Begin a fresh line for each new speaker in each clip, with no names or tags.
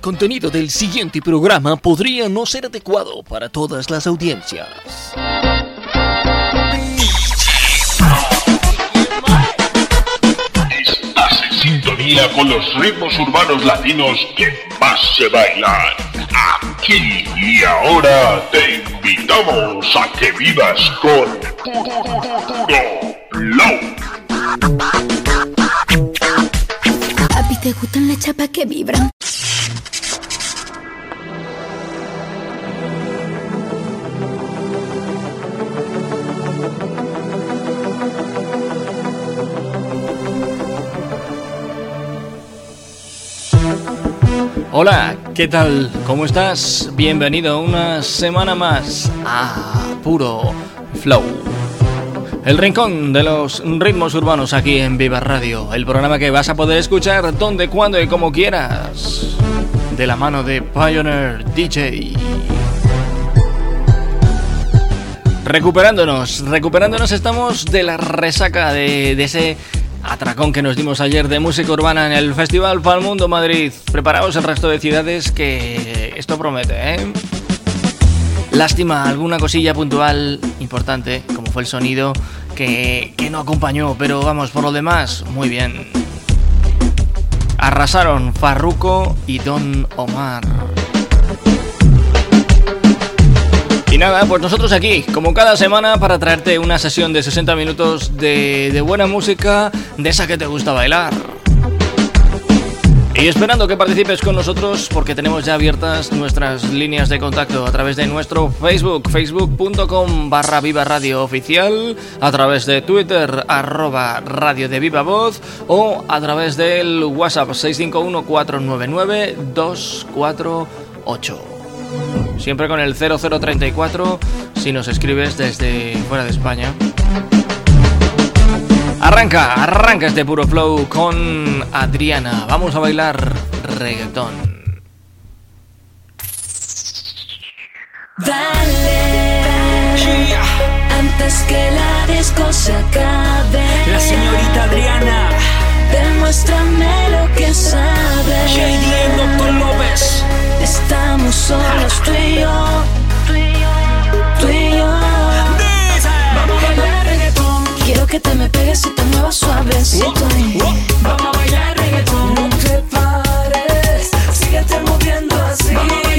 El contenido del siguiente programa podría no ser adecuado para todas las audiencias.
Estás en sintonía con los ritmos urbanos latinos que más se bailan. Aquí y ahora te invitamos a que vivas con puro flow.
¿Te gustan las chapas que vibran?
Hola, ¿qué tal? ¿Cómo estás? Bienvenido una semana más a Puro Flow. El rincón de los ritmos urbanos aquí en Viva Radio, el programa que vas a poder escuchar donde, cuando y como quieras, de la mano de Pioneer DJ. Recuperándonos, recuperándonos estamos de la resaca de, ese atracón que nos dimos ayer de música urbana en el Festival Mundo Madrid. Preparaos el resto de ciudades que esto promete, ¿eh? Lástima, alguna cosilla puntual importante, como fue el sonido, que, no acompañó, pero vamos, por lo demás, muy bien. Arrasaron Farruko y Don Omar. Nada, pues nosotros aquí, como cada semana, para traerte una sesión de 60 minutos de, buena música, de esa que te gusta bailar. Y esperando que participes con nosotros porque tenemos ya abiertas nuestras líneas de contacto a través de nuestro Facebook, facebook.com barra Viva Oficial, a través de Twitter, arroba Radio de Viva Voz o a través del WhatsApp 651-499-248. Siempre con el 0034 si nos escribes desde fuera de España. Arranca, arranca este puro flow con Adriana. Vamos a bailar reggaetón.
Dale, antes que la disco se acabe.
La señorita Adriana.
Demuéstrame lo que sabes.
JD Doctor López.
Estamos solos tú y yo. Tú y yo. Vamos a bailar reggaetón. Quiero que te me pegues y te muevas suavecito. Vamos a bailar reggaetón. No te pares, síguete moviendo así. Vamos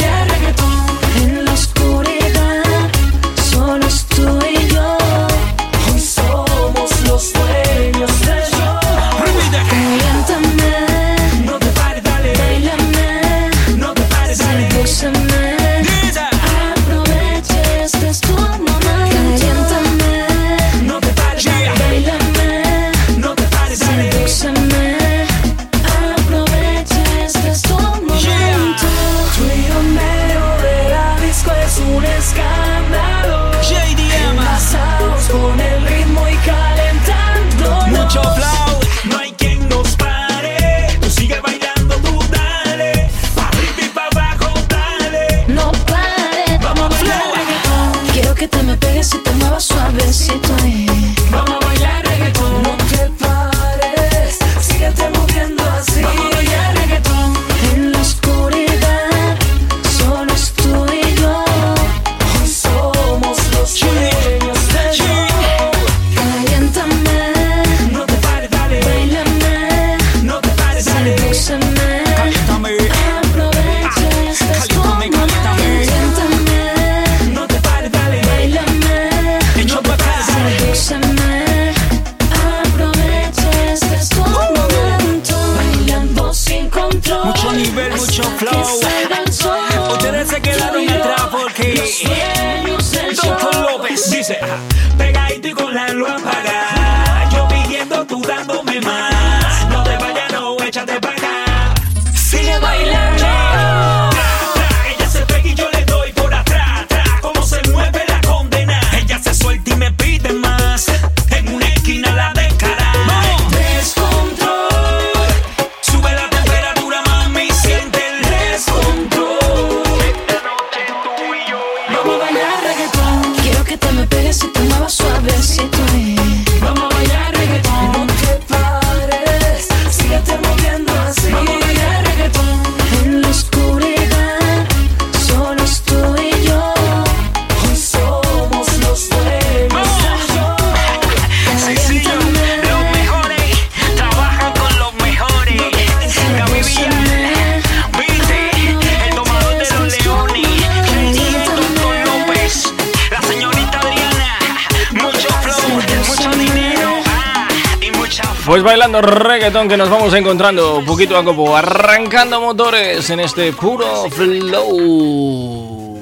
reggaetón
que nos vamos encontrando poquito a poco, arrancando motores en este puro flow.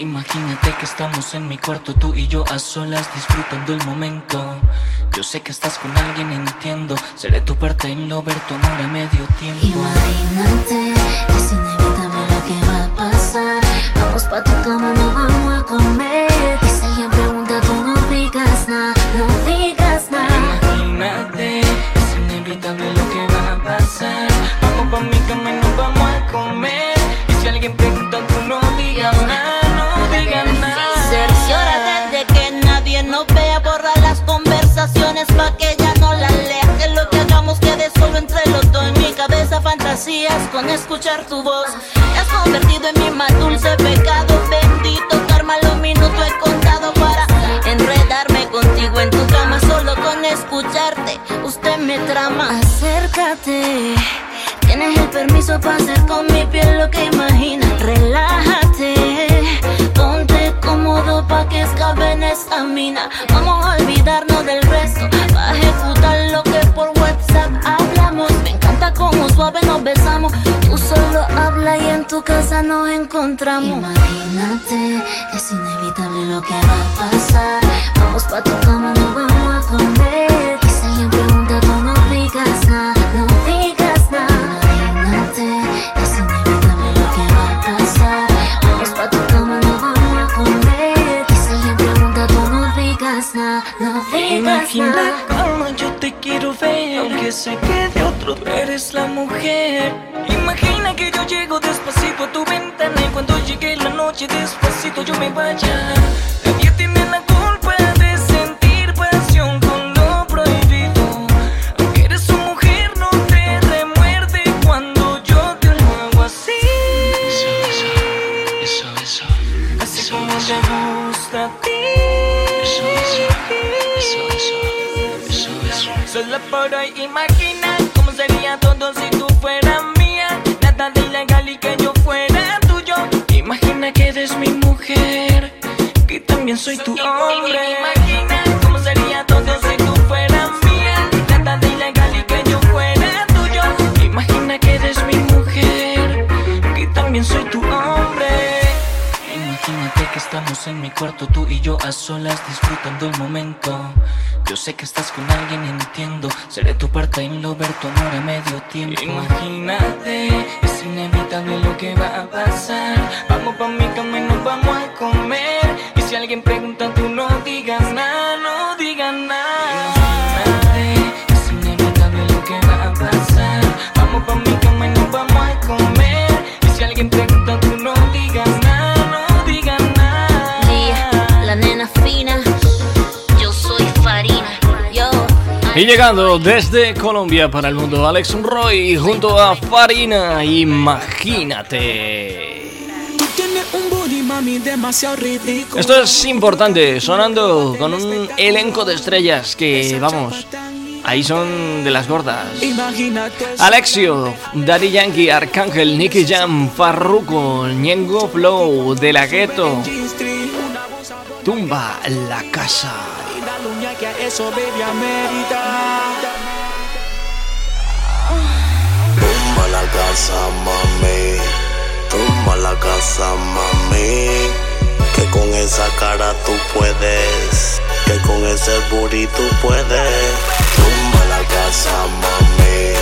Imagínate que estamos en mi cuarto, tú y yo a solas disfrutando el momento. Yo sé que estás con alguien, entiendo. Seré tu parte en lo ver tu amor a medio tiempo.
Imagínate, encontramos. Imagínate, es inevitable lo que va a pasar. Vamos pa' tu cama,
llegue la noche despacito yo me vaya. Nadie
llegando desde Colombia para el mundo, Alex Roy junto a Farina, imagínate. Esto es importante, sonando con un elenco de estrellas que, vamos, ahí son de las gordas. Alexio, Daddy Yankee, Arcángel, Nicky Jam, Farruko, Ñengo Flow, De La Ghetto, Tumba la Casa.
Que a eso, baby, amerita.
Tumba la casa, mami. Tumba la casa, mami. Que con esa cara tú puedes. Que con ese booty puedes. Tumba la casa, mami.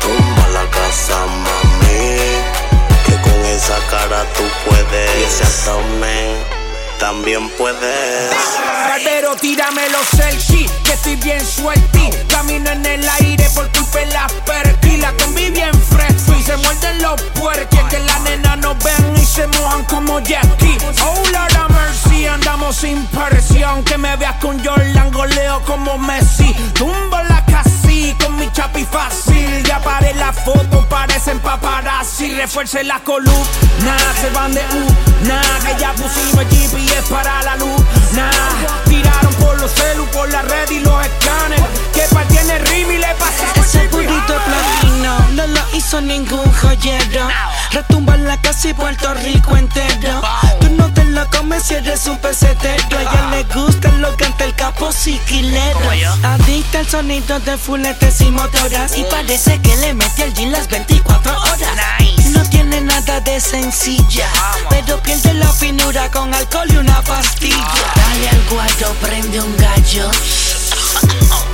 Tumba la casa, mami. Que con esa cara tú puedes. Y ese también puedes.
Barbero, tírame los selfies, que estoy bien suelti. Camino en el aire por culpa de las perky. La combi bien fresco y se muerden los puerques. Que la nena nos ven y se mojan como Jackie. Oh, Lord mercy, andamos sin presión. Que me veas con Jordan, goleo como Messi. Tumbo la con mi chapi fácil. Ya paré la foto, parecen paparazzi. Refuerce la columna, se van de U. Nah, que ya pusimos el GPS para la luz. Nah, tiraron por los celu, por la red y los escáneres. Que pa' tiene rim y le pasamos
Ese
el
burrito platino no lo hizo ningún joyero. Retumba en la casa y Puerto Rico entero. Tú no te lo comes me cierres un pesetero. A ella le gusta lo que ante el capo siquilero. Adicta al sonido de fuletes y motoras. Y parece que le mete el jean las 24 horas. No tiene nada de sencilla, pero pierde la finura con alcohol y una pastilla. Dale al guayo, prende un gallo.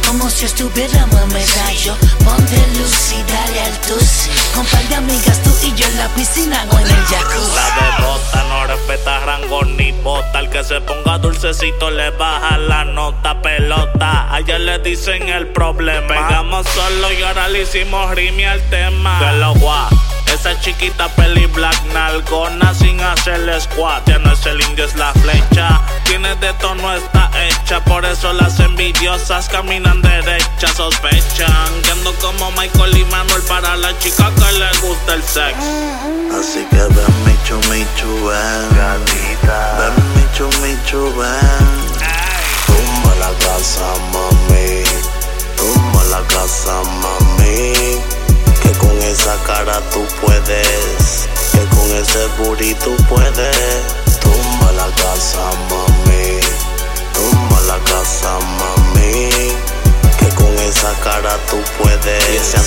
Como si estuviéramos en medallo. Ponte luz y dale al tus. Con par de amigas tú y yo en la piscina o en el jacuzzi.
La bebota no respeta rango ni bota. El que se ponga dulcecito le baja la nota pelota. A ella le dicen el problema. Pegamos solo y ahora le hicimos rimi al tema. De lo guap esa chiquita peli black nalgona sin hacerle squat. Ya no es el indio, es la flecha. Tiene de tono, está hecha. Por eso las envidiosas caminan derecha. Sospechan que ando como Michael y Manuel para la chica que le gusta el sex.
Así que ven, Michu, Michu, ven. Gatita. Ven, Michu, Michu, ven. Tumba la casa, mami. Tumba la casa, mami con esa cara tú puedes, que con ese booty tú puedes. Tumba la casa, mami, tumba la casa, mami, que con esa cara tú puedes. Y ese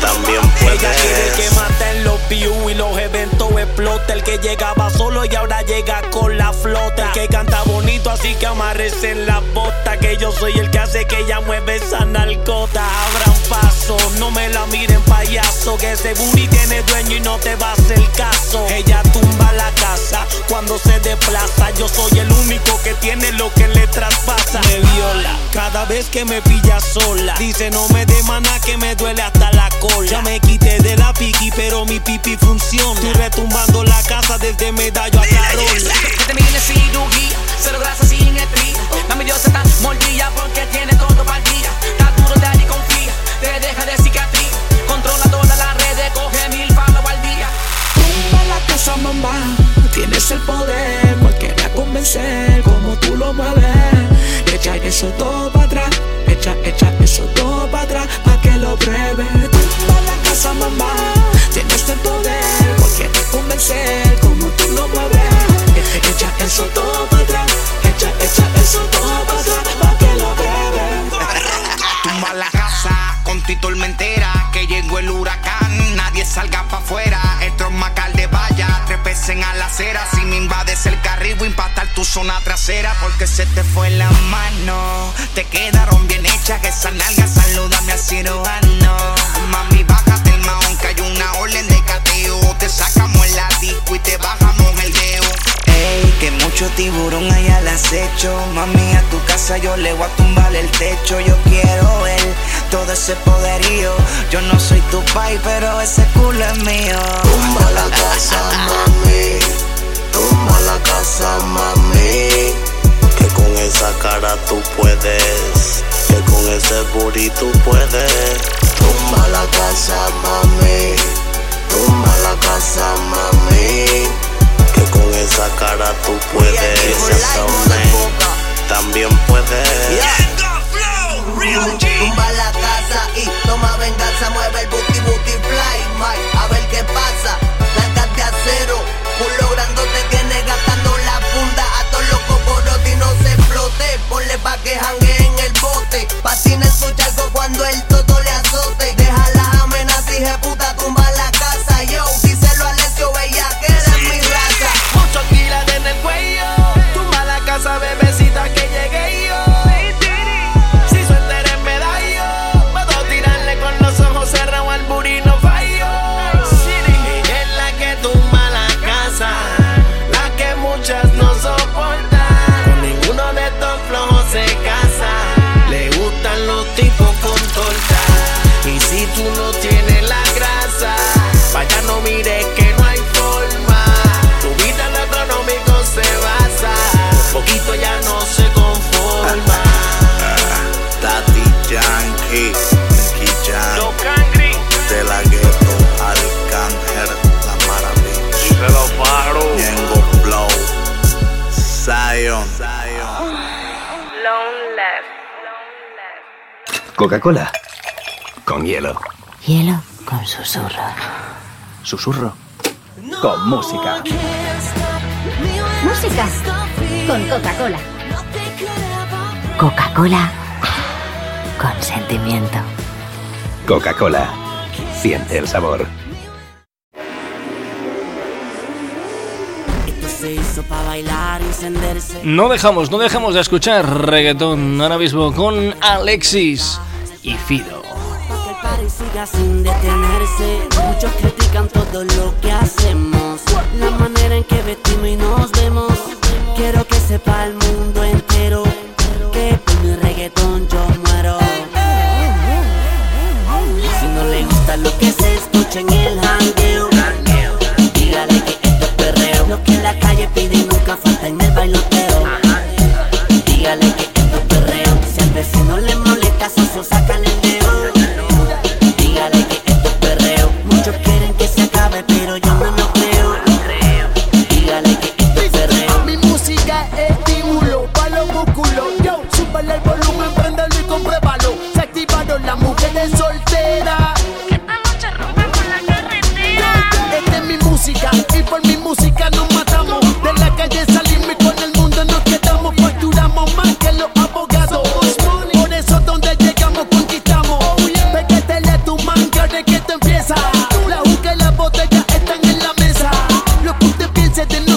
también puede.
Ella quiere que maten los views y los eventos explota. El que llegaba solo y ahora llega con la flota. que canta bonito, así que amarres en la bota. Que yo soy el que hace que ella mueve esa narcota. Abran paso, no me la miren payaso. Que ese booty tiene dueño y no te va a hacer caso. Ella tumba la casa cuando se desplaza. Yo soy el único que tiene lo que le traspasa. Me viola cada vez que me pilla sola. Dice no me mana que me duele hasta la ya me quité de la piqui, pero mi pipi funciona. Estoy retumbando la casa desde medallo a Carola.
Siete millones cirugía, cero grasa sin estría. Mami Dios está mordida porque tiene todo para día. Está duro de ahí confía, te deja de cicatriz. Controla todas las redes, coge mil palos al día.
Tumba la casa, mamá. Tienes el poder, cualquiera convencer como tú lo mueves. Echa eso todo para atrás, echa, echa eso todo para atrás, pa' que lo pruebes casa, mamá. Tienes el poder, porque te convencer como tú lo mueves. Echa eso todo
tu zona trasera, porque se te fue la mano. Te quedaron bien hechas, esa nalga, salúdame al cirujano. Mami, baja que hay una orden de cateo. Te sacamos el disco y te bajamos el dedo. Ey, que mucho tiburón hay al acecho. Mami, a tu casa yo le voy a tumbar el techo. Yo quiero ver todo ese poderío. Yo no soy tu pai, pero ese culo es mío.
Tumba la casa, mami. Tumba la casa, mami. Que con esa cara tú puedes. Que con ese booty tú puedes. Tumba la casa, mami. Tumba la casa, mami. Que con esa cara tú puedes. también puedes.
Tumba la casa y toma venganza, mueve el booty booty fly, A ver qué pasa, blancas de acero, culo grandote explote, ponle pa' que jangue en el bote. Patina en su charco cuando el todo
Yankee, Nicky
cangri,
de la gueto, Arcángel, la maravilla. Ñengo Flow, Zion.
Coca-Cola. Con hielo.
Hielo con susurro.
Susurro. Con música.
música con Coca-Cola. Coca-Cola con sentimiento.
Coca-Cola. Siente el sabor.
No dejamos, no dejamos de escuchar reggaetón ahora mismo con Alexis y Fido.
siga sin detenerse. Muchos critican todo lo que hacemos, la manera en que vestimos y nos vemos. Quiero que sepa el mundo molesta,
nosotros no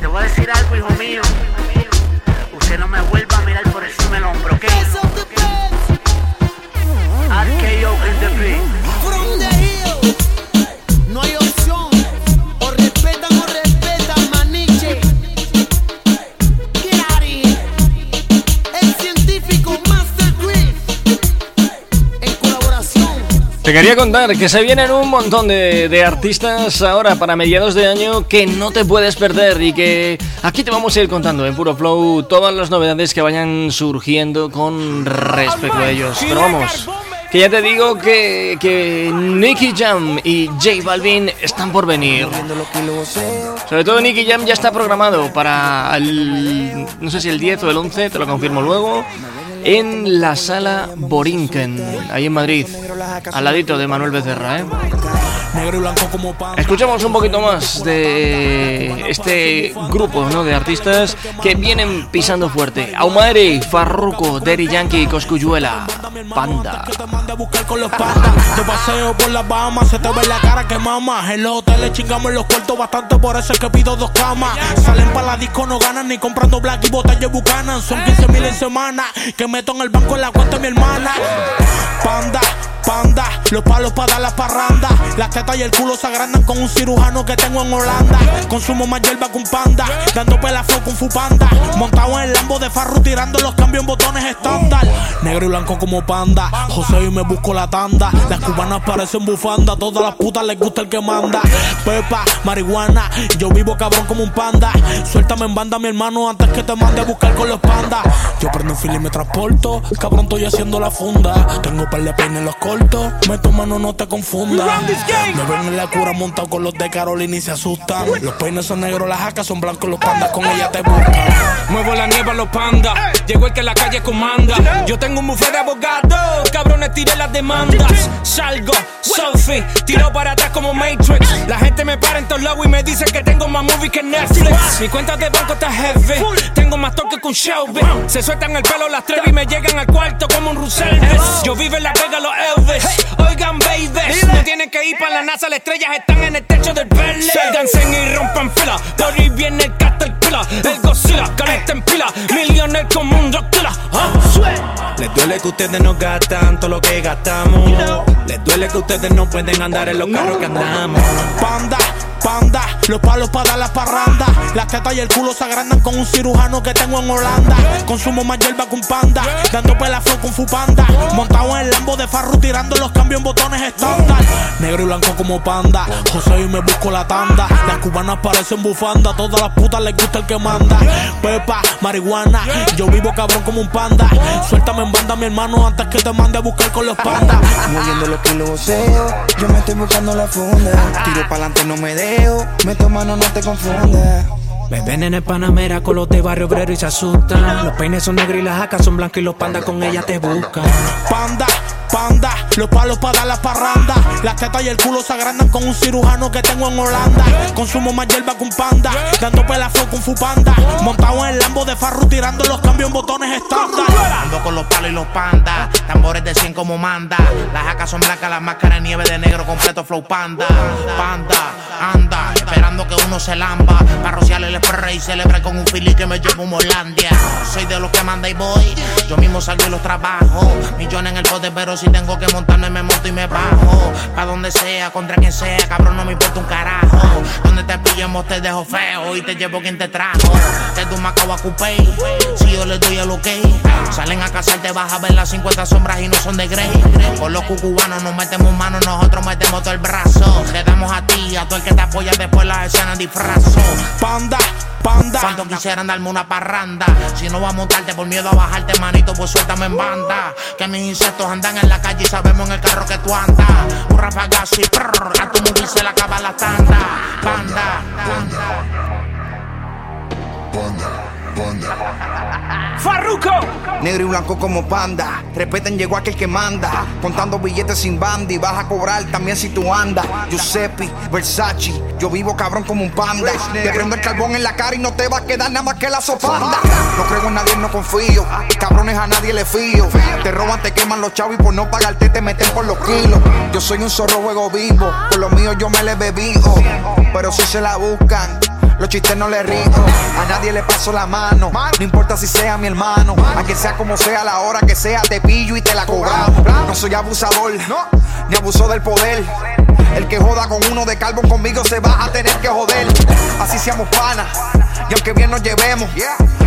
Te
voy a decir algo, hijo mío.
Te quería contar que se vienen un montón de, de artistas ahora para mediados de año que no te puedes perder y que aquí te vamos a ir contando en Puro Flow todas las novedades que vayan surgiendo con respecto a ellos. Pero vamos, que ya te digo que, que Nicky Jam y J Balvin están por venir. Sobre todo Nicky Jam ya está programado para el, no sé si el 10 o el 11, te lo confirmo luego, en la sala Borinquen, ahí en Madrid, al ladito de Manuel Becerra. ¿eh? Escuchamos un poquito más de este grupo ¿no? de artistas que vienen pisando fuerte. Aumare, Farruko, Daddy Yankee, Coscuyuela, Panda.
con los. De paseo por las Bahamas, se te ve la cara que mama. En los hoteles chingamos los cuartos bastante, por eso es que pido dos camas. Salen para la disco, no ganan ni comprando black y botellas bucanan. Son 15 mil en semana que meto en el banco en la cuenta de mi hermana. Panda, Panda, los palos para dar la parranda. Las tetas y el culo se agrandan con un cirujano que tengo en Holanda. Consumo más hierba que un panda, dando pelaflow con fupanda. Montado en el lambo de farru, tirando los cambios en botones estándar. Negro y blanco como panda. José y me busco la tanda. Las cubanas parecen bufanda, todas las putas les gusta el que manda. Pepa, marihuana, yo vivo cabrón como un panda. Suéltame en banda, mi hermano, antes que te mande a buscar con los pandas. Yo prendo un fil y me transporto, cabrón, estoy haciendo la funda. Tengo par de peines en los cortos, meto mano, no te confundas. Me ven en la cura montado con los de Carolina y se asustan. Los peines son negros, las jacas son blancos, los pandas con ella te buscan.
Muevo la nieve a los pandas. Llegó el que la calle comanda. Yo tengo un buffet de abogados. Cabrones, tiré las demandas. Salgo, Sophie, tiro para atrás como Matrix. La gente me para en todos lados y me dice que tengo más movies que Netflix. Mi cuenta de banco está heavy. Tengo más toque que un Shelby. Se sueltan el pelo las tres y me llegan al cuarto como un Russell. Yo vivo en la Vega, los Elvis. Oigan, babies. No tienen que ir para la NASA, las estrellas están en el techo del Bentley. Sálganse y rompan fila. Ahí viene el Caterpillar, el Godzilla, calienta en pila. Millones como un Rockilla.
Les duele que ustedes no gastan todo lo que gastamos. Les duele que ustedes no pueden andar en los carros que andamos.
Panda, panda, los palos para dar la parranda. Las tetas y el culo se agrandan con un cirujano que tengo en Holanda. Consumo más hierba que un panda, dando pelaflow con fupanda. Montado en el lambo de farru, tirando los cambios en botones estándar. Negro y blanco como panda, José y me busco la tanda. Las cubanas parecen bufanda, todas las putas les gusta el que manda. Pepa, marihuana, yo vivo cabrón como un panda. Suéltame en banda, mi hermano, antes que te mande a buscar con los pandas.
Moviendo los kilos yo me estoy buscando la funda. Tiro pa'lante, no me dejo, meto mano, no te confundas.
Me ven en el Panamera con los de Barrio Obrero y se asustan. Los peines son negros y las jacas son blancas y los pandas con ella te buscan.
Panda, panda, los palos para dar la parranda. Las tetas y el culo se agrandan con un cirujano que tengo en Holanda. Consumo más hierba que un panda, dando pelaflow con fupanda. Montado en el lambo de farru, tirando los cambios en botones estándar.
Ando con los palos y los pandas, tambores de 100 como manda. Las jacas son blancas, las máscaras nieve de negro, completo flow panda. Panda, anda, esperando que uno se lamba. Para el spray y celebre con un fili que me llevo a Molandia. Soy de los que manda y voy, yo mismo salgo y los trabajo. Millones en el poder, pero si tengo que montarme me monto y me bajo. Pa' donde sea, contra quien sea, cabrón, no me importa un carajo. Donde te pillemos te dejo feo y te llevo quien te trajo. Te tu macao a coupé, si yo le doy el ok. Salen a cazar, te vas a ver las 50 sombras y no son de Grey. Con los cucubanos nos metemos manos, nosotros metemos todo el brazo. Quedamos a ti, a todo el que te apoya después la escena disfrazo.
Panda, panda.
Cuando quisieran darme una parranda. Si no va a montarte por miedo a bajarte, manito, pues suéltame en banda. Que mis insectos andan en la calle y sabemos en el carro que tú andas. Un rafagazo y prrr, a tu mujer se le acaba la tanda. Panda,
Farruko.
Negro y blanco como panda. Respeten, llegó aquel que manda. Contando billetes sin banda y vas a cobrar también si tú andas. Giuseppe, Versace, yo vivo cabrón como un panda. Te prendo el carbón en la cara y no te va a quedar nada más que la sopanda. No creo en nadie, no confío. Cabrones a nadie le fío. Te roban, te queman los chavos y por no pagarte te meten por los kilos. Yo soy un zorro juego vivo. Por lo mío yo me le bebido. Pero si se la buscan. Los chistes no le río, a nadie le paso la mano. No importa si sea mi hermano, a que sea como sea, la hora que sea, te pillo y te la cobramos. No soy abusador, ni abuso del poder. El que joda con uno de carbón conmigo se va a tener que joder. Así seamos panas, y aunque bien nos llevemos,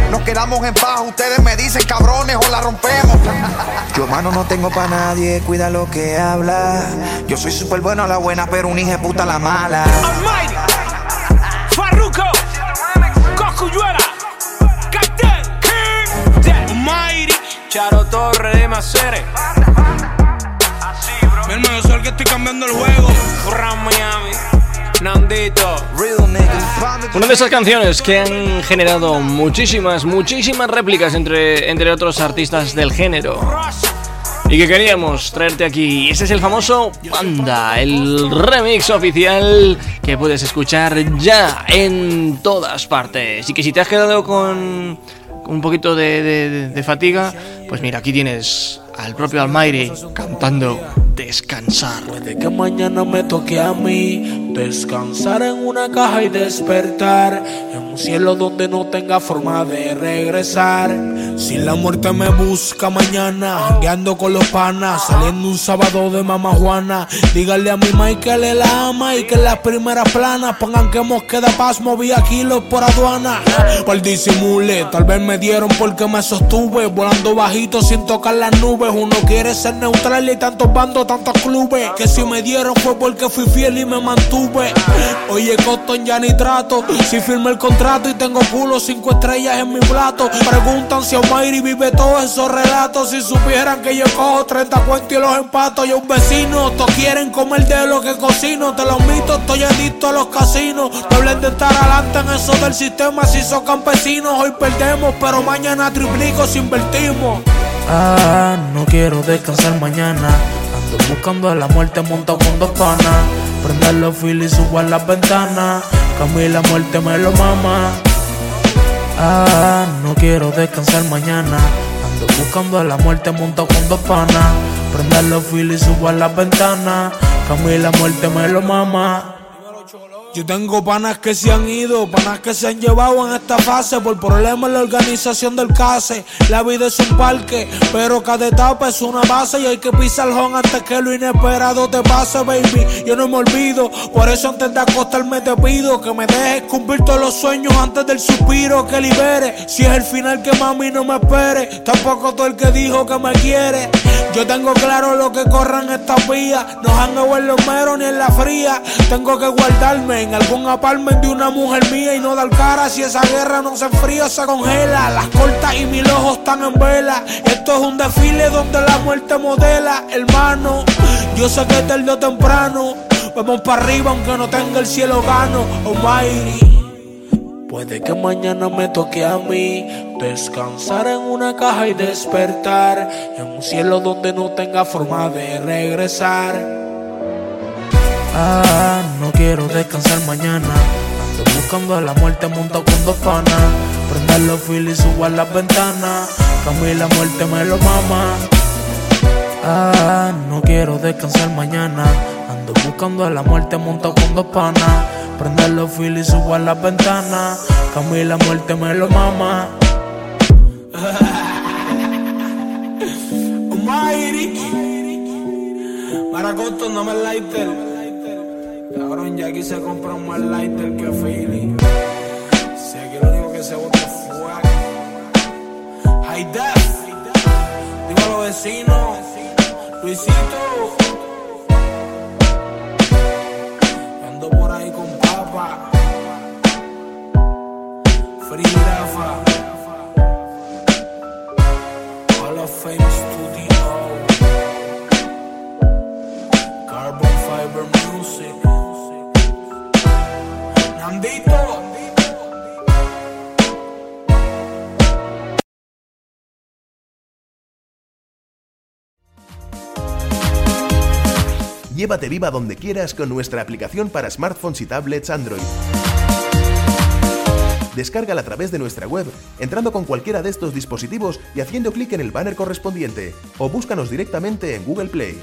nos quedamos en paz. Ustedes me dicen cabrones o la rompemos. Yo, mano, no tengo pa' nadie, cuida lo que habla. Yo soy súper bueno a la buena, pero un hijo puta a la mala.
Almighty. Farruko. Coscuyuela. Cartel. King. The Almighty. Charo Torre de Macere.
Mi hermano, yo soy el que estoy cambiando el juego.
Ram Miami. Nandito.
Una de esas canciones que han generado muchísimas, muchísimas réplicas entre, entre otros artistas del género. Y que queríamos traerte aquí. Ese es el famoso Panda, el remix oficial que puedes escuchar ya en todas partes. Y que si te has quedado con, un poquito de, de- de fatiga, pues mira, aquí tienes al propio Almighty cantando Descansar.
Puede que mañana me toque a mí Descansar en una caja y despertar en un cielo donde no tenga forma de regresar. Si la muerte me busca mañana, guiando con los panas, saliendo un sábado de mamá Juana. Dígale a mi Mike que le la ama y que en las primeras planas pongan que queda paz, movía kilos por aduana. Por disimule, tal vez me dieron porque me sostuve, volando bajito sin tocar las nubes. Uno quiere ser neutral y tantos bandos, tantos clubes. Que si me dieron fue porque fui fiel y me mantuve. Oye, Cotton ya ni trato, si firmé el contrato y tengo culo cinco estrellas en mi plato. Preguntan si Omairi vive todos esos relatos. Si supieran que yo cojo 30 cuentos y los empato. Y un vecino, todos quieren comer de lo que cocino. Te lo mito, estoy adicto a los casinos. No hablen de estar adelante en eso del sistema. Si son campesinos, hoy perdemos, pero mañana triplico si invertimos. Ah, no quiero descansar mañana. Ando buscando a la muerte montado con dos panas. Prender los filos y subo a las ventanas. Camila muerte me lo mama. Ah, no quiero descansar mañana. Ando buscando a la muerte montado con dos panas. Prender los filos y subo a las ventanas. Camila muerte me lo mama. Yo tengo panas que se han ido, panas que se han llevado en esta fase por problemas en la organización del case. La vida es un parque, pero cada etapa es una base y hay que pisar el home antes que lo inesperado te pase, baby. Yo no me olvido, por eso antes de acostarme te pido que me dejes cumplir todos los sueños antes del suspiro que libere. Si es el final que mami no me espere, tampoco todo el que dijo que me quiere. Yo tengo claro lo que corran estas vías, no han en los meros ni en la fría. Tengo que guardarme en algún apartment de una mujer mía y no dar cara si esa guerra no se enfría se congela. Las cortas y mis ojos están en vela. Esto es un desfile donde la muerte modela, hermano. Yo sé que tarde o temprano vamos para arriba aunque no tenga el cielo gano. Almighty. Puede que mañana me toque a mí descansar en una caja y despertar en un cielo donde no tenga forma de regresar. Ah, no quiero descansar mañana. Ando buscando a la muerte montado con dos panas. Prender los filos y subo a las ventanas. la muerte me lo mama. Ah, no quiero descansar mañana. Ando buscando a la muerte montado con dos panas. Prender los filos y subo a las ventanas. la muerte me lo mama. Almighty. Maracoto, no me. Cabrón, ya aquí se compra un más lighter que Philly. Si aquí lo único que se bota es fuego. High Def. Digo a los vecinos. Luisito. Ando por ahí con papa. Free Rafa. Hall of Fame Studio. Carbon Fiber Music.
Llévate viva donde quieras con nuestra aplicación para smartphones y tablets Android. Descárgala a través de nuestra web, entrando con cualquiera de estos dispositivos y haciendo clic en el banner correspondiente, o búscanos directamente en Google Play.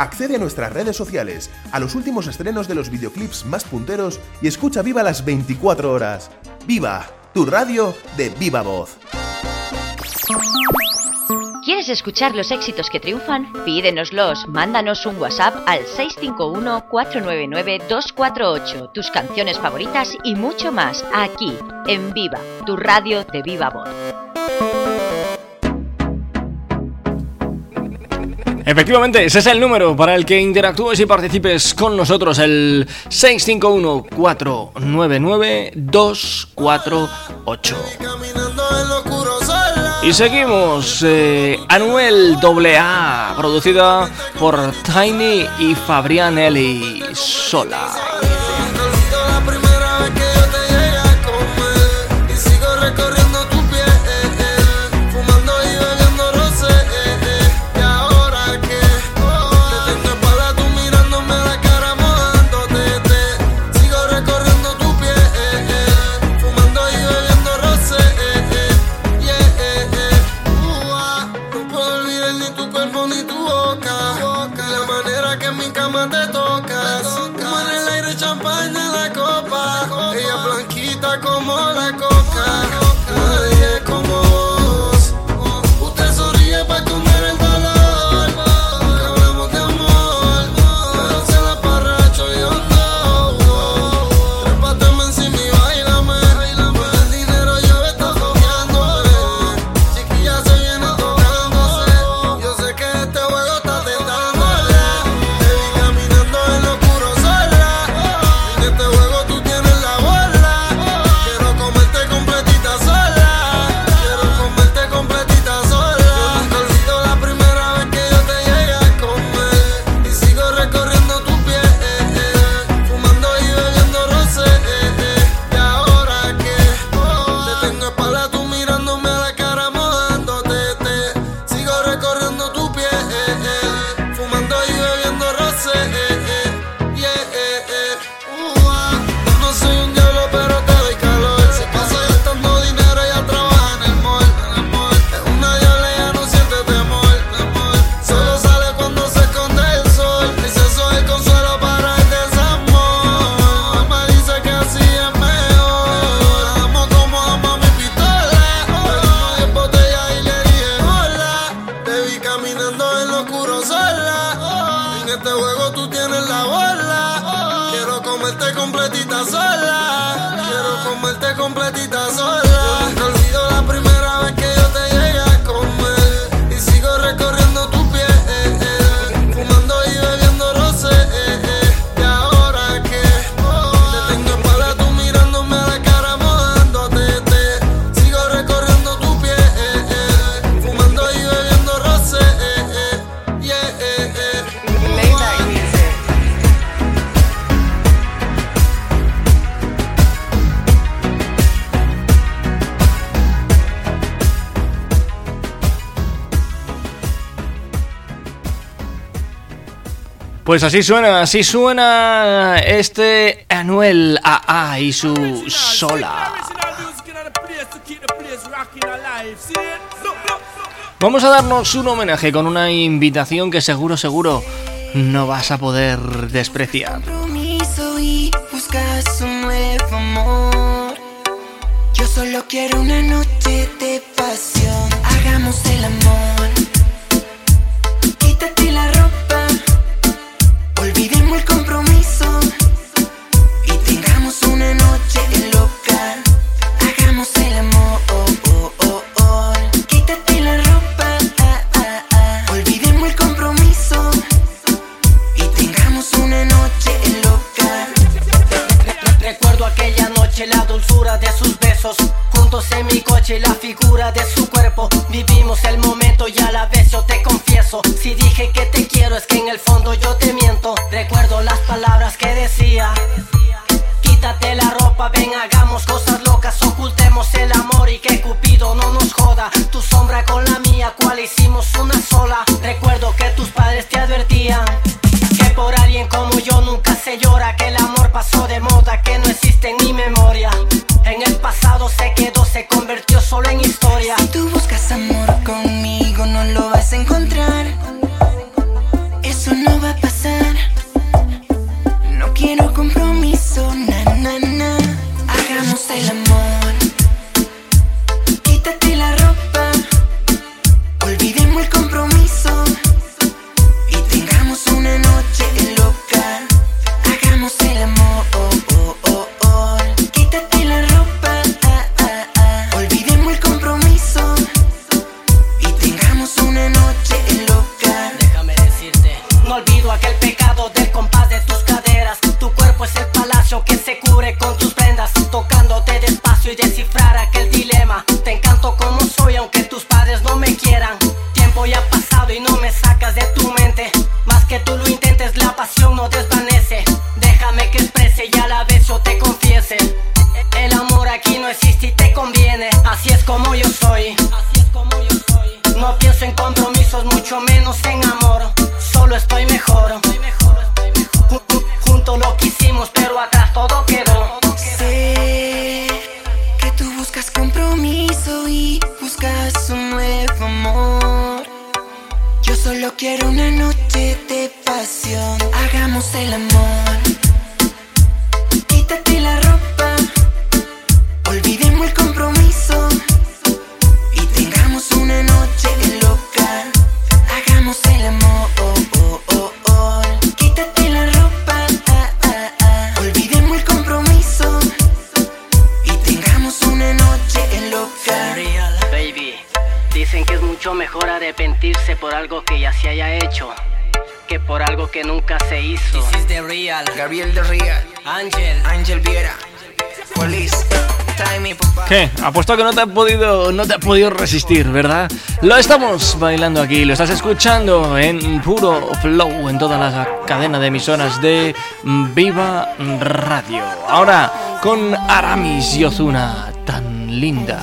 Accede a nuestras redes sociales, a los últimos estrenos de los videoclips más punteros y escucha Viva las 24 horas. ¡Viva! Tu radio de Viva Voz.
¿Quieres escuchar los éxitos que triunfan? Pídenoslos, mándanos un WhatsApp al 651-499-248, tus canciones favoritas y mucho más, aquí, en Viva, tu radio de Viva Voz.
Efectivamente, ese es el número para el que interactúes y participes con nosotros, el 651-499-248. Y seguimos, eh, Anuel AA, producida por Tiny y Fabrian Eli, sola.
like a more like
Pues así suena, así suena este Anuel AA y su sola. Vamos a darnos un homenaje con una invitación que seguro, seguro no vas a poder despreciar.
Solo quiero una noche de pasión. Hagamos el amor.
de sus besos. Juntos en mi coche y la figura de su cuerpo. Vivimos el momento y a la vez yo te confieso. Si dije que te quiero es que en el fondo yo te miento. Recuerdo las palabras que decía. Quítate la ropa, ven hagamos cosas locas, ocultemos el amor y que Cupido no nos joda. Tu sombra con la mía, cual hicimos una sola. Recuerdo que se convirtió solo en historia.
no
te
has podido, no te has podido resistir, ¿verdad? Lo estamos bailando aquí, lo estás escuchando en puro flow en todas las cadenas de emisoras de Viva Radio. Ahora con Aramis y Ozuna, tan linda.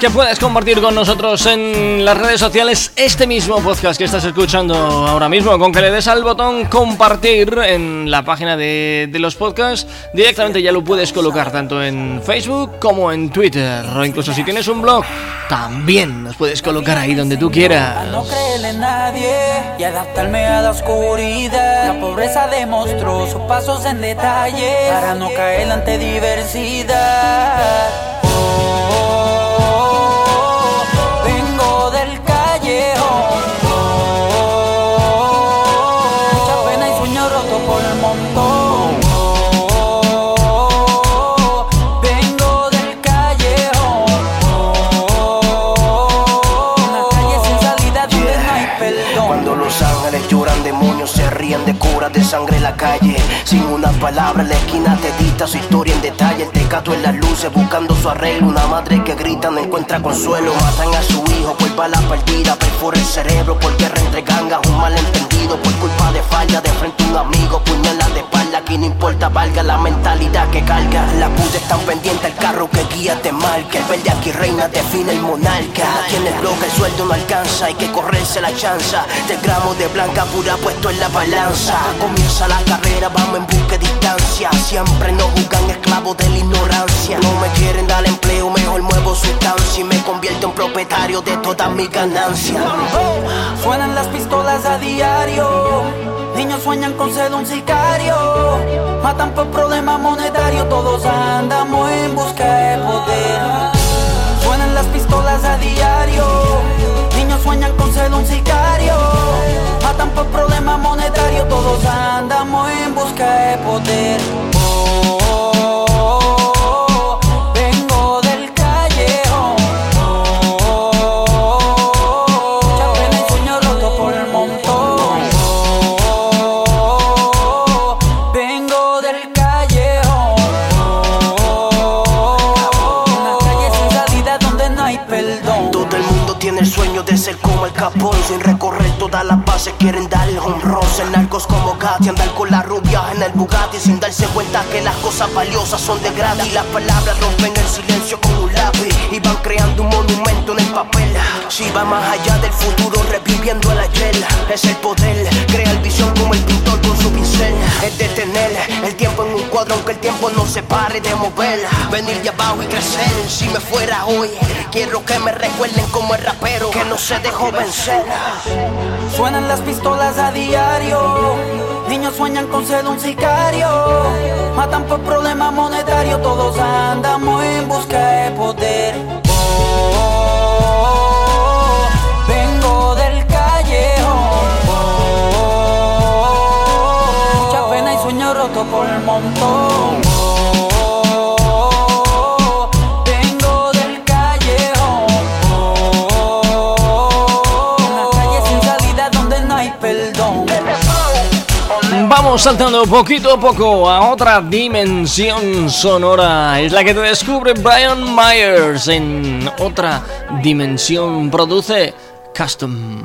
Que puedes compartir con nosotros en las redes sociales este mismo podcast que estás escuchando ahora mismo. Con que le des al botón compartir en la página de, de los podcasts, directamente ya lo puedes colocar tanto en Facebook como en Twitter. O incluso si tienes un blog, también los puedes colocar ahí donde tú quieras.
No creerle nadie y adaptarme a la oscuridad. La pobreza demostró sus pasos en detalle para no caer ante diversidad.
De su historia en detalle. El tecato en las luces buscando su arreglo. Una madre que grita no encuentra consuelo. Matan a su hijo por bala perdida. Perfora el cerebro por guerra entre gangas. Un malentendido por culpa de falla. De frente un amigo, puñala de espalda. Aquí no importa, valga la mentalidad que carga. La puta están pendiente al carro que guía te marca. El verde aquí reina, define el monarca. Quienes bloca el sueldo no alcanza. Hay que correrse la chanza. Del gramo de blanca pura puesto en la balanza. Comienza la carrera, vamos en busca de distancia. Siempre nos juzgan esclavos de la ignorancia. No me quieren dar empleo, mejor muevo sustancia y me convierto en propietario de todas mis ganancias.
Suenan las pistolas a diario. Niños sueñan con ser un sicario. Matan por problemas monetarios. Todos andamos en busca de poder. Suenan las pistolas a diario. Sueñan con ser un sicario. Matan por problemas monetarios. Todos andamos en busca de poder.
Todas las bases quieren dar el home run. Ser narcos como Gatti, andar con la rubia en el Bugatti Sin darse cuenta que las cosas valiosas son de gratis. Las palabras rompen el silencio con un lápiz Y van creando un monumento en el papel. Si va más allá del futuro reviviendo el ayer Es el poder, crea el visión como el pintor con su pincel. Es detener el tiempo en un cuadro aunque el tiempo no se pare de mover Venir de abajo y crecer, si me fuera hoy Quiero que me recuerden como el rapero que no se dejó vencer
Suenan las pistolas a diario. Niños sueñan con ser un sicario. Matan por problemas monetarios. Todos andamos en busca de poder. Oh, vengo del callejón. Oh, mucha pena y sueño roto por el montón.
Vamos saltando poquito a poco a otra dimensión sonora. Es la que te descubre Brian Myers en otra dimensión. Produce Custom.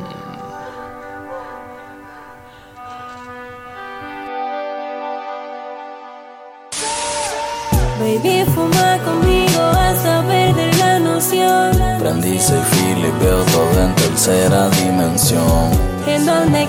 Baby, fuma conmigo hasta perder la noción.
Prendí y veo todo en tercera dimensión.
En donde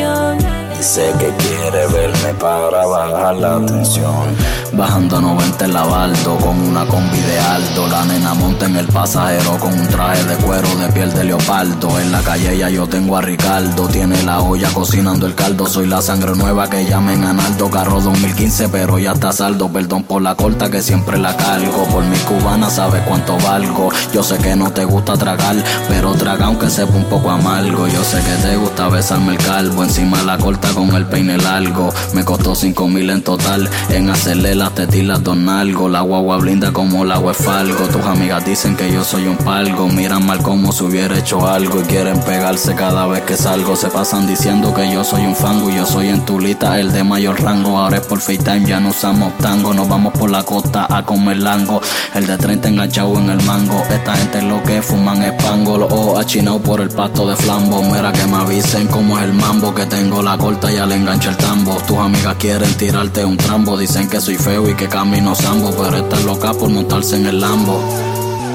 la atención.
Y sé que quiere verme para bajar la tensión. Bajando a 90 en la baldo con una combi de alto. La nena monta en el pasajero con un traje de cuero de piel de leopardo. En la calle ya yo tengo a Ricardo. Tiene la olla cocinando el caldo. Soy la sangre nueva que llamen a Naldo. Carro 2015, pero ya está saldo. Perdón por la corta que siempre la cargo. Por mi cubana sabes cuánto valgo. Yo sé que no te gusta tragar, pero traga aunque sepa un poco amargo. Yo sé que te gusta besarme el calvo. Encima la corta con el peine largo. Me costó 5 mil en total en hacerle las tetilas don algo. La guagua blinda como el agua es falgo. Tus amigas dicen que yo soy un palgo. Miran mal como si hubiera hecho algo y quieren pegarse cada vez que salgo. Se pasan diciendo que yo soy un fango y yo soy en tulita el de mayor rango. Ahora es por FaceTime, ya no usamos tango. Nos vamos por la costa a comer lango. El de 30 enganchado en el mango. Esta gente lo que fuman es pango. Los ojos achinados por el pasto de flambo. Mira que me avisen cómo es el mambo que tengo la corta ya le engancha el tambo. Tus amigas quieren tirarte un trambo. Dicen que soy feo y que camino sambo. Pero estás loca por montarse en el Lambo.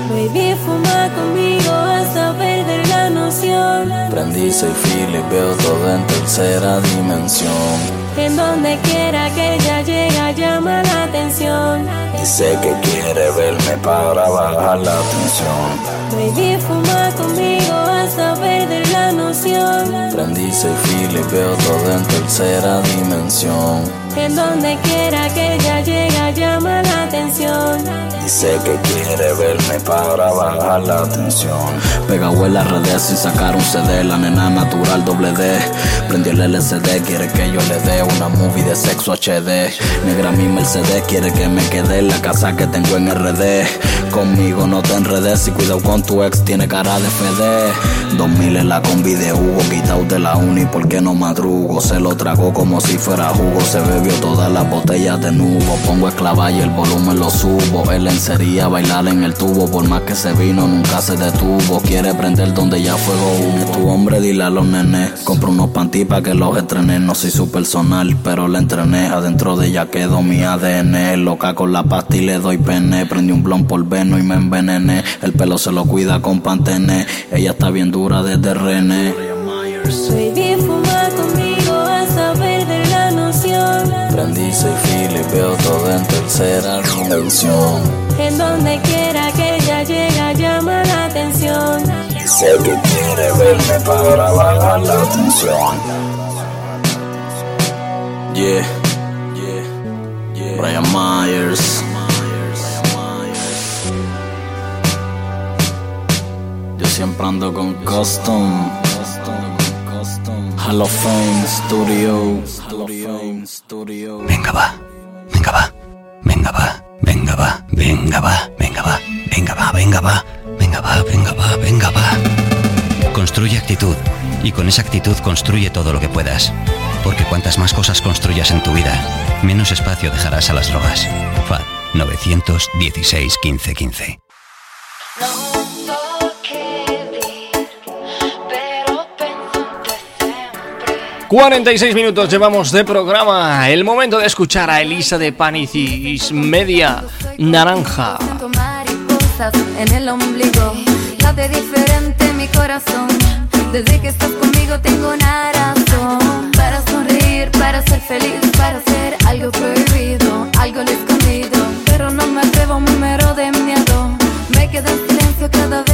Baby, fuma conmigo hasta perder la noción.
Prendí soy feel y veo todo en tercera dimensión.
En donde quiera que ella llega llama la atención.
Dice que quiere verme para bajar la tensión.
Baby, fuma conmigo hasta perder la noción.
Prendí feel y veo todo en tercera dimensión.
En donde quiera que ella llega llama la atención.
Dice que quiere verme para bajar la tensión. Pegado en las redes sin sacar un CD, la nena natural doble D. Prendió el LCD, quiere que yo le dé una movie de sexo HD. Negra mi Mercedes, quiere que me quede en la casa que tengo en RD. Conmigo no te enredes y cuidado con tu ex, tiene cara de FD. 2000 en la combi de Hugo, quitado de la uni porque no madrugo. Se lo tragó como si fuera jugo, se bebió todas las botellas de nubo. Pongo esclava y el volumen lo subo. Él ensería bailar en el tubo, por más que se vino, nunca se detuvo. Quiere prender donde ya fuego uno. Tu hombre, dile a los nenes. Compro unos panty pa' que los estrené. No soy su personal, pero la entrené. Adentro de ella quedó mi ADN. Loca con la pasta y le doy pene. Prendí un blon por veno y me envenené. El pelo se lo cuida con pantene. Ella está bien dura desde René.
Baby, fuma conmigo noción.
Prendí soy feel y veo todo en tercera dimensión.
En donde quiera que ella llega llama la atención.
Dice que quiere verme para bajar la tensión. Yeah, yeah, Brian Myers. Yo siempre ando con custom. Hall of Fame Studio.
Venga va, venga va, venga va, venga va, venga va, venga va, venga va, venga va, venga va, venga va, venga va. Construye actitud y con esa actitud construye todo lo que puedas. Porque cuantas más cosas construyas en tu vida, menos espacio dejarás a las drogas. FAD 916 15 15.
46 minutos llevamos de programa. El momento de escuchar a Elisa de Panicis Media Naranja.
En el ombligo. Late diferente mi corazón. Desde que estás conmigo tengo una razón. Para sonreír, para ser feliz, para hacer algo prohibido, algo escondido. Pero no me atrevo, me muero de miedo. Me quedo en silencio cada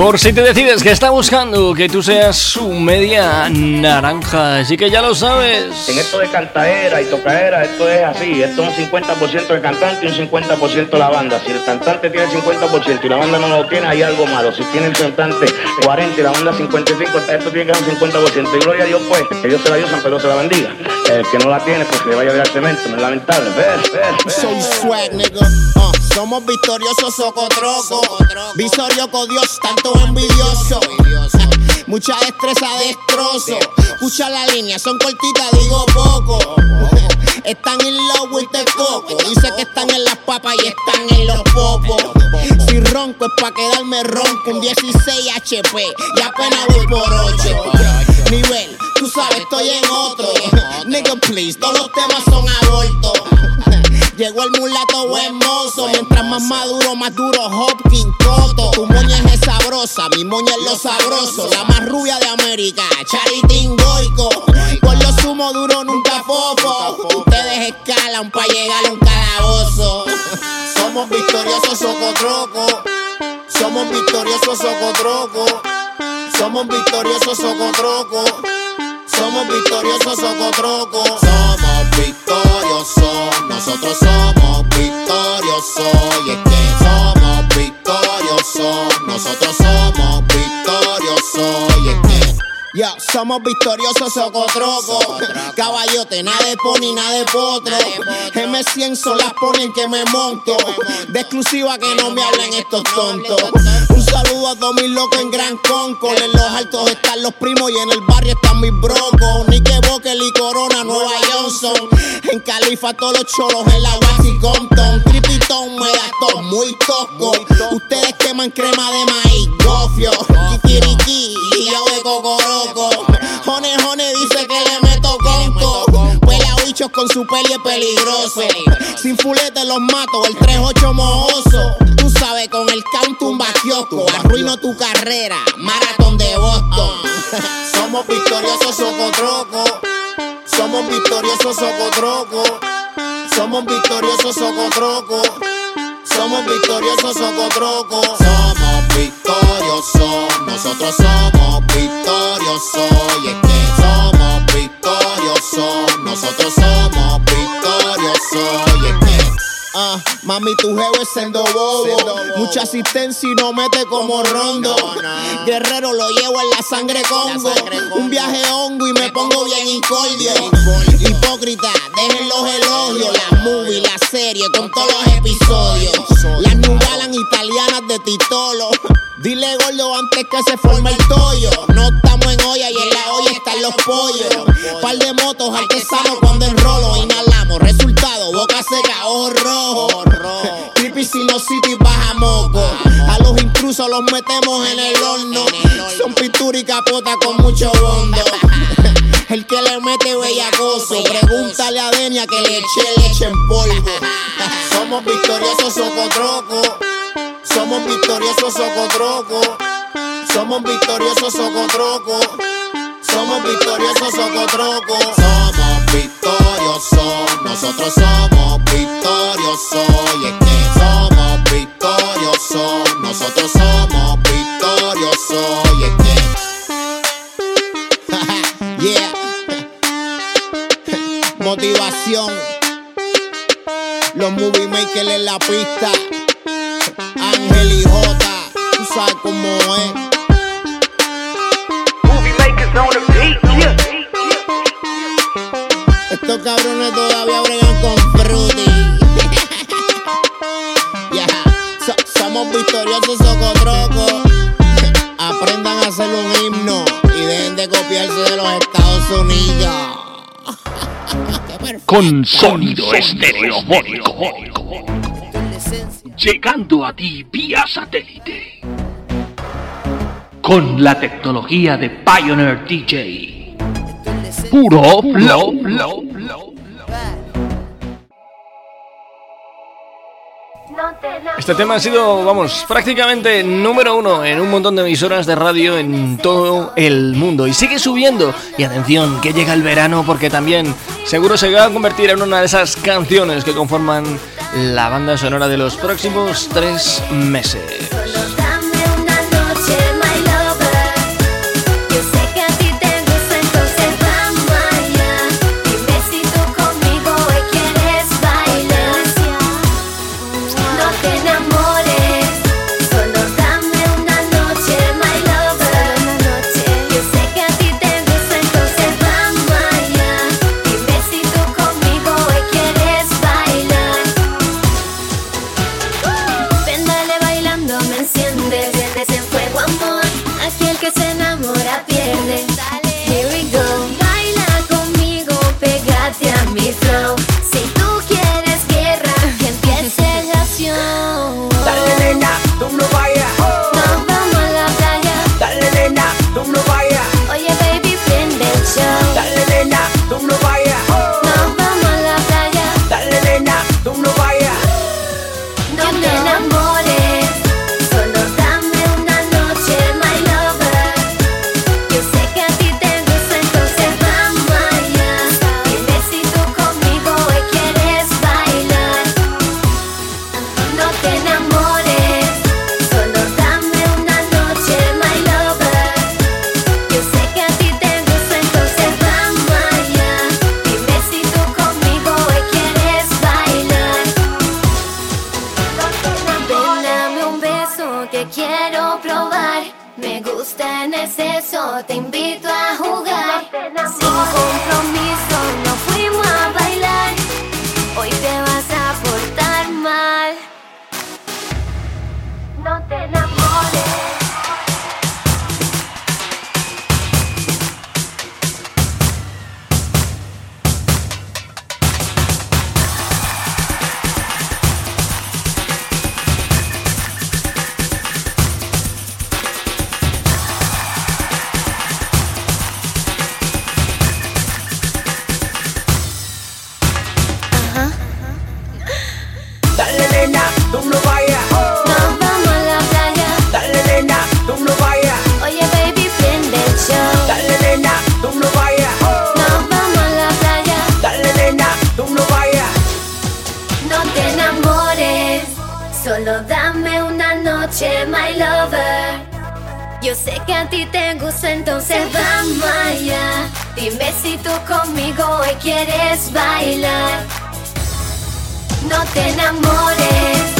Por si te decides que está buscando que tú seas su media naranja, así que ya lo sabes.
En esto de cantaera y tocaera, esto es así, esto es un 50% de cantante y un 50% la banda. Si el cantante tiene el 50% y la banda no lo tiene, hay algo malo. Si tiene el cantante 40 y la banda 55, esto tiene que ser un 50%. Y gloria a Dios pues, que Dios se la dio, San Pedro se la bendiga. El que no la tiene, pues que le vaya a ver al cemento, no es lamentable. Ver, ver,
Soy swag, nigga. Uh, somos victoriosos, socotroco. Visorio con Dios, tanto envidioso. Mucha destreza, destrozo. Escucha la línea, son cortitas, digo poco. Están en love with the coco. Dice que están en las papas y están en los popos. Si ronco es pa' quedarme ronco. Un 16 HP y apenas voy por 8. Nivel, tú sabes, estoy en otro. Nigga, please, todos los temas son abortos. Llegó el mulato hermoso. Mientras más maduro, más duro Hopkins Coto. Tu moña es sabrosa, mi moña es lo sabroso. La más rubia de América, Charitín Goico. Con lo sumo duro nunca fofo. Ustedes escalan pa' llegar a un calabozo. Somos victoriosos, socotroco. Somos victoriosos, socotroco. Somos victoriosos, socotroco. Somos victoriosos, socotroco. Somos victoriosos, nosotros somos victoriosos. Y es que somos victoriosos, nosotros somos victoriosos. Y es que ya, somos victoriosos, socotroco. Caballote, nada de pony, nada de potro. M100 son las ponen que me monto. De exclusiva que no me hablen estos tontos. Un saludo a todos mis locos en Gran Concord. En los altos están los primos y en el barrio están mis brocos. Nique Bokel y Corona, Nueva Johnson. En Califa todos los cholos en la Wax y Compton. Tripitón, me gastó muy tosco. Ustedes queman crema de maíz, gofio. Kikiriki y yo de cocoroco. Jone Jone dice que le meto conco. Pela bichos con su peli es peligroso. Sin fulete los mato, el 38 mojoso. Tú sabes, con el count un. Arruino tu carrera, maratón de Boston. Somos victoriosos, socotroco. Somos victoriosos, socotroco. Somos victoriosos, socotroco. Somos victoriosos, socotroco. Somos victoriosos, nosotros somos victoriosos. Y es que somos victoriosos, nosotros somos victoriosos. Y es que Ah, mami, tu jevo es sendo bobo. Mucha asistencia y no mete como rondo. Guerrero lo llevo en la sangre congo. Un viaje hongo y me pongo bien incordio. Hipócrita, dejen los elogios. La movie, la serie, con todos los episodios. Las New Balance italianas de Titolo. Dile gordo antes que se forme el tollo. No estamos en olla y en la olla están los pollos. Par de motos artesanos cuando enrolo. Inhalamos, resultado, boca seca, ojo rojo. Creepy sinusitis baja moco. A los intrusos los metemos en el horno. Son pintura y capota con mucho bondo. El que le mete bellacoso. Pregúntale a Denia que le eche leche en polvo. Somos victoriosos, socotroco. Somos victoriosos, socotroco. Somos victoriosos, socotroco. Somos victoriosos, socotroco. Somos victoriosos, nosotros somos victoriosos. Y es que somos victoriosos, nosotros somos victoriosos. Y es que. yeah. Motivación. Los movie makers en la pista. Con
sonido estereofónico. Llegando a ti vía satélite. Con la tecnología de Pioneer DJ. Puro flow.
Este tema ha sido, vamos, prácticamente número uno en un montón de emisoras de radio en todo el mundo. Y sigue subiendo. Y atención, que llega el verano porque también seguro se va a convertir en una de esas canciones que conforman la banda sonora de los próximos tres meses.
Solo dame una noche, my lover. Yo sé que a ti te gusta, entonces vamos allá. Dime si tú conmigo hoy quieres bailar. No te enamores.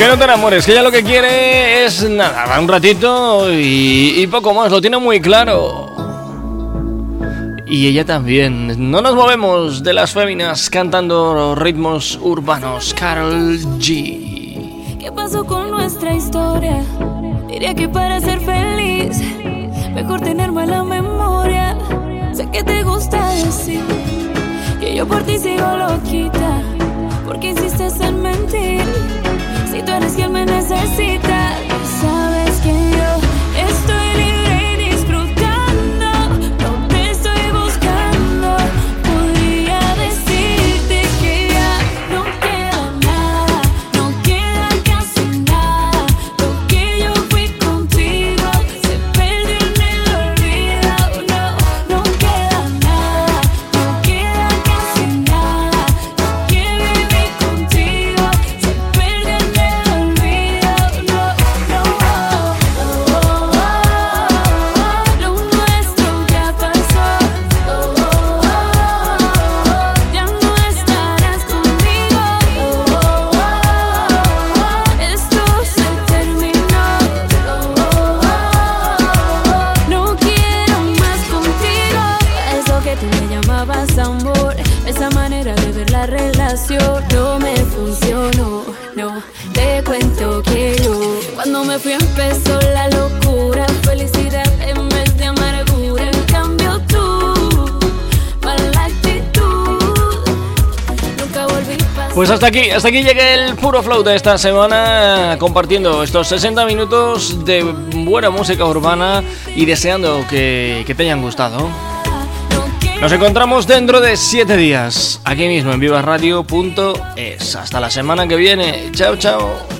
Que
no te enamores, que ella lo que quiere es nada, va un ratito y, poco más, lo tiene muy claro. Y ella también. No nos movemos de las féminas cantando ritmos urbanos. Carol G.
¿Qué pasó con nuestra historia? Diría que para ser feliz, mejor tener mala memoria. Sé que te gusta decir que yo por ti sigo loquita. Porque insistes en mentir. Si tú eres quien me necesita, sabes no me funcionó. No, te cuento que yo cuando me fui empezó la locura, felicidad en vez de amargura. En cambio tú, mala actitud, nunca volví pasar.
Pues hasta aquí, hasta aquí llegué el puro flow de esta semana, compartiendo estos 60 minutos de buena música urbana y deseando que, que te hayan gustado. Nos encontramos dentro de 7 días, aquí mismo en vivaradio.es. Hasta la semana que viene. Chao, chao.